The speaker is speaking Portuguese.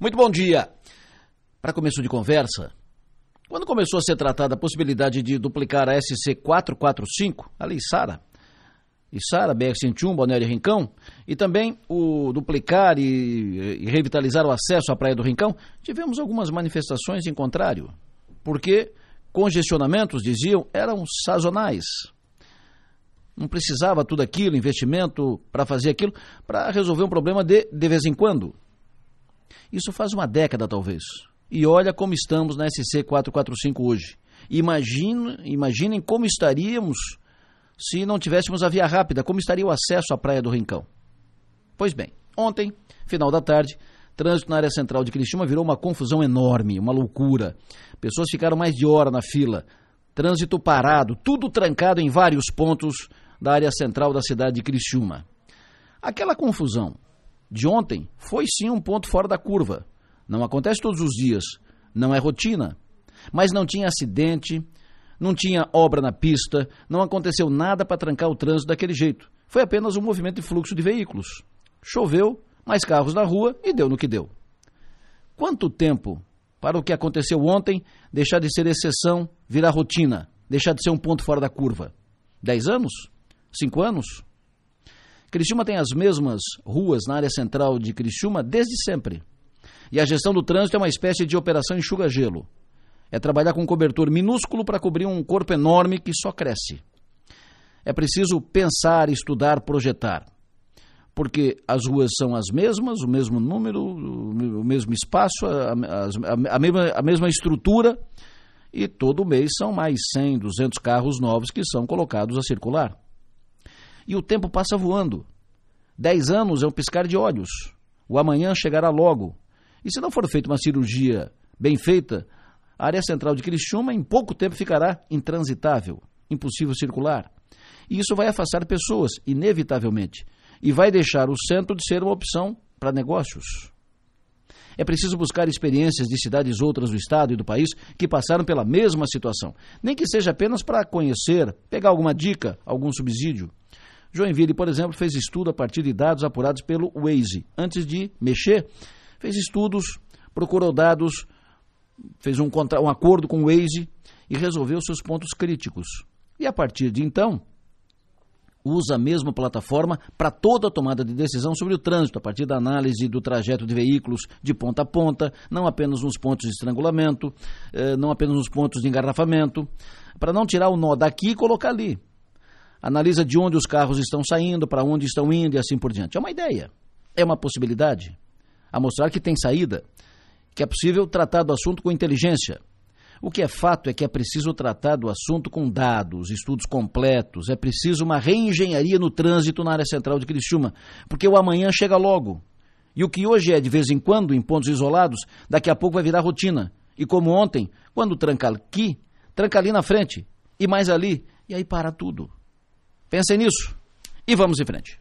Muito bom dia. Para começo de conversa, quando começou a ser tratada a possibilidade de duplicar a SC 445, ali Sara, e Sara, BR-101, Balneário Rincão, e também o duplicar e, e, revitalizar o acesso à Praia do Rincão, tivemos algumas manifestações em contrário, porque congestionamentos, diziam, eram sazonais. Não precisava tudo aquilo, investimento para fazer aquilo, para resolver um problema de de vez em quando. Isso faz uma década, talvez. E olha como estamos na SC 445 hoje. Imagine, imaginem como estaríamos se não tivéssemos a via rápida, como estaria o acesso à Praia do Rincão. Pois bem, ontem, final da tarde, trânsito na área central de Criciúma virou uma confusão enorme, uma loucura. Pessoas ficaram mais de hora na fila. Trânsito parado, tudo trancado em vários pontos da área central da cidade de Criciúma. Aquela confusão de ontem foi sim um ponto fora da curva. Não acontece todos os dias, não é rotina. Mas não tinha acidente, não tinha obra na pista, não aconteceu nada para trancar o trânsito daquele jeito. Foi apenas um movimento de fluxo de veículos. Choveu, mais carros na rua e deu no que deu. Quanto tempo para o que aconteceu ontem deixar de ser exceção, virar rotina, deixar de ser um ponto fora da curva? Dez anos? Cinco anos? Criciúma tem as mesmas ruas na área central de Criciúma desde sempre. E a gestão do trânsito é uma espécie de operação enxuga-gelo. É trabalhar com um cobertor minúsculo para cobrir um corpo enorme que só cresce. É preciso pensar, estudar, projetar. Porque as ruas são as mesmas, o mesmo número, o mesmo espaço, a, a, a, mesma, a mesma estrutura, e todo mês são mais 100, 200 carros novos que são colocados a circular e o tempo passa voando. Dez anos é um piscar de olhos. O amanhã chegará logo. E se não for feita uma cirurgia bem feita, a área central de Criciúma em pouco tempo ficará intransitável, impossível circular. E isso vai afastar pessoas, inevitavelmente, e vai deixar o centro de ser uma opção para negócios. É preciso buscar experiências de cidades outras do estado e do país que passaram pela mesma situação, nem que seja apenas para conhecer, pegar alguma dica, algum subsídio. Joinville, por exemplo, fez estudo a partir de dados apurados pelo Waze. Antes de mexer, fez estudos, procurou dados, fez um, um acordo com o Waze e resolveu seus pontos críticos. E a partir de então, usa a mesma plataforma para toda a tomada de decisão sobre o trânsito, a partir da análise do trajeto de veículos de ponta a ponta, não apenas nos pontos de estrangulamento, eh, não apenas nos pontos de engarrafamento, para não tirar o nó daqui e colocar ali analisa de onde os carros estão saindo, para onde estão indo e assim por diante. É uma ideia, é uma possibilidade. A mostrar que tem saída, que é possível tratar do assunto com inteligência. O que é fato é que é preciso tratar do assunto com dados, estudos completos, é preciso uma reengenharia no trânsito na área central de Criciúma, porque o amanhã chega logo. E o que hoje é de vez em quando, em pontos isolados, daqui a pouco vai virar rotina. E como ontem, quando tranca aqui, tranca ali na frente, e mais ali, e aí para tudo. Pensem nisso e vamos em frente.